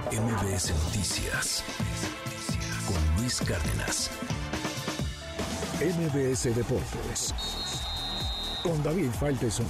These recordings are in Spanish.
MBS Noticias con Luis Cárdenas. MBS Deportes con David Faitelson.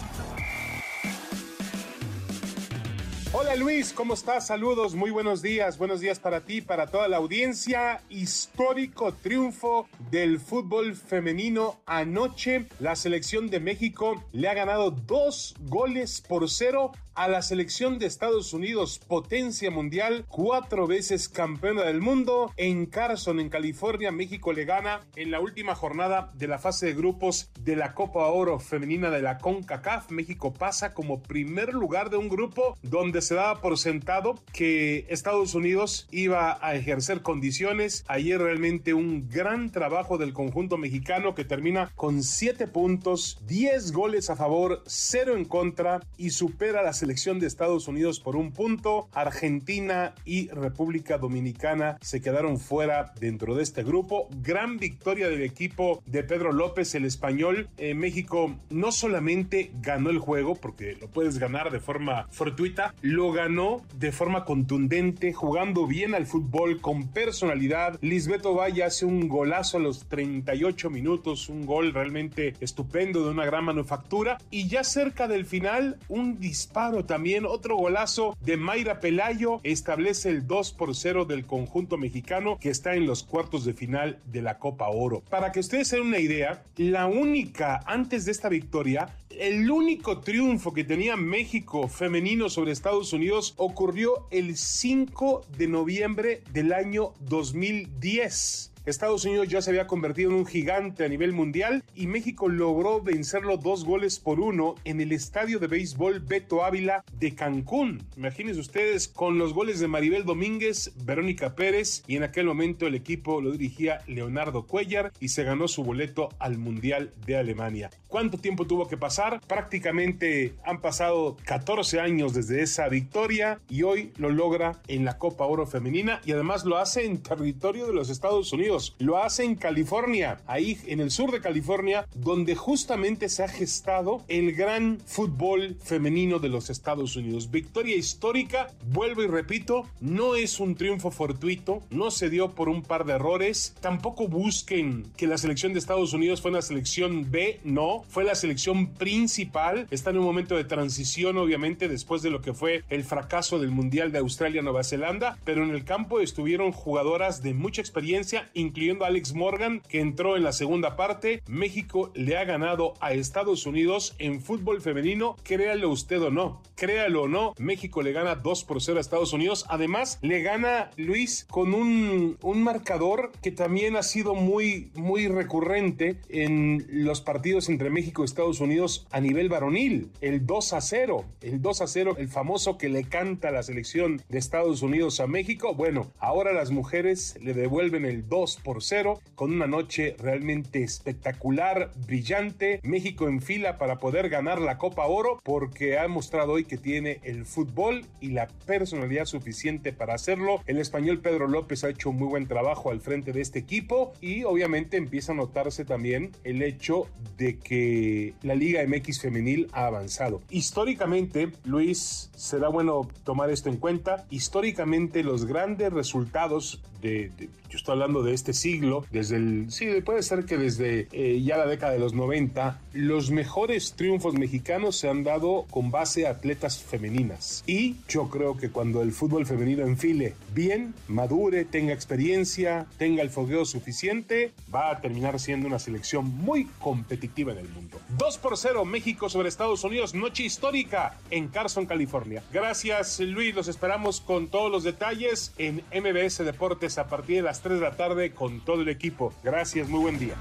Luis, ¿cómo estás? Saludos, muy buenos días, buenos días para ti, para toda la audiencia. Histórico triunfo del fútbol femenino anoche. La selección de México le ha ganado dos goles por cero a la selección de Estados Unidos, potencia mundial, cuatro veces campeona del mundo. En Carson, en California, México le gana en la última jornada de la fase de grupos de la Copa Oro femenina de la CONCACAF. México pasa como primer lugar de un grupo donde se daba por sentado que Estados Unidos iba a ejercer condiciones. Ayer realmente un gran trabajo del conjunto mexicano que termina con siete puntos, 10 goles a favor, cero en contra y supera las selección de Estados Unidos por un punto. Argentina y República Dominicana se quedaron fuera dentro de este grupo. Gran victoria del equipo de Pedro López, el español. Eh, México no solamente ganó el juego, porque lo puedes ganar de forma fortuita, lo ganó de forma contundente, jugando bien al fútbol, con personalidad. Lisbeto Valle hace un golazo a los 38 minutos, un gol realmente estupendo de una gran manufactura. Y ya cerca del final, un disparo también. Otro golazo de Mayra Pelayo establece el 2 por 0 del conjunto mexicano que está en los cuartos de final de la Copa Oro. Para que ustedes se den una idea, la única antes de esta victoria, el único triunfo que tenía México femenino sobre Estados Unidos ocurrió el 5 de noviembre del año 2010. Estados Unidos ya se había convertido en un gigante a nivel mundial y México logró vencerlo dos goles por uno en el estadio de béisbol Beto Ávila de Cancún. Imagínense ustedes con los goles de Maribel Domínguez, Verónica Pérez y en aquel momento el equipo lo dirigía Leonardo Cuellar y se ganó su boleto al Mundial de Alemania. ¿Cuánto tiempo tuvo que pasar? Prácticamente han pasado 14 años desde esa victoria y hoy lo logra en la Copa Oro Femenina y además lo hace en territorio de los Estados Unidos lo hace en California, ahí en el sur de California, donde justamente se ha gestado el gran fútbol femenino de los Estados Unidos. Victoria histórica, vuelvo y repito, no es un triunfo fortuito, no se dio por un par de errores, tampoco busquen que la selección de Estados Unidos fue una selección B, no, fue la selección principal, está en un momento de transición obviamente después de lo que fue el fracaso del Mundial de Australia-Nueva Zelanda, pero en el campo estuvieron jugadoras de mucha experiencia incluyendo a Alex Morgan, que entró en la segunda parte. México le ha ganado a Estados Unidos en fútbol femenino, créalo usted o no. Créalo o no, México le gana 2 por 0 a Estados Unidos. Además, le gana Luis con un, un marcador que también ha sido muy, muy recurrente en los partidos entre México y Estados Unidos a nivel varonil. El 2 a 0, el 2 a 0, el famoso que le canta la selección de Estados Unidos a México. Bueno, ahora las mujeres le devuelven el 2 por 0 con una noche realmente espectacular, brillante. México en fila para poder ganar la Copa Oro porque ha mostrado hoy que tiene el fútbol y la personalidad suficiente para hacerlo. El español Pedro López ha hecho un muy buen trabajo al frente de este equipo y obviamente empieza a notarse también el hecho de que la Liga MX femenil ha avanzado. Históricamente, Luis, será bueno tomar esto en cuenta. Históricamente los grandes resultados de, de yo estoy hablando de este siglo, desde el, sí, puede ser que desde eh, ya la década de los 90, los mejores triunfos mexicanos se han dado con base a atletas femeninas. Y yo creo que cuando el fútbol femenino enfile bien, madure, tenga experiencia, tenga el fogueo suficiente, va a terminar siendo una selección muy competitiva en el mundo. 2 por 0 México sobre Estados Unidos, noche histórica en Carson, California. Gracias Luis, los esperamos con todos los detalles en MBS Deportes a partir de las 3 de la con todo el equipo. Gracias, muy buen día.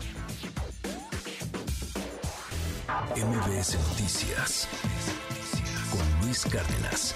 MBS Noticias con Luis Cárdenas.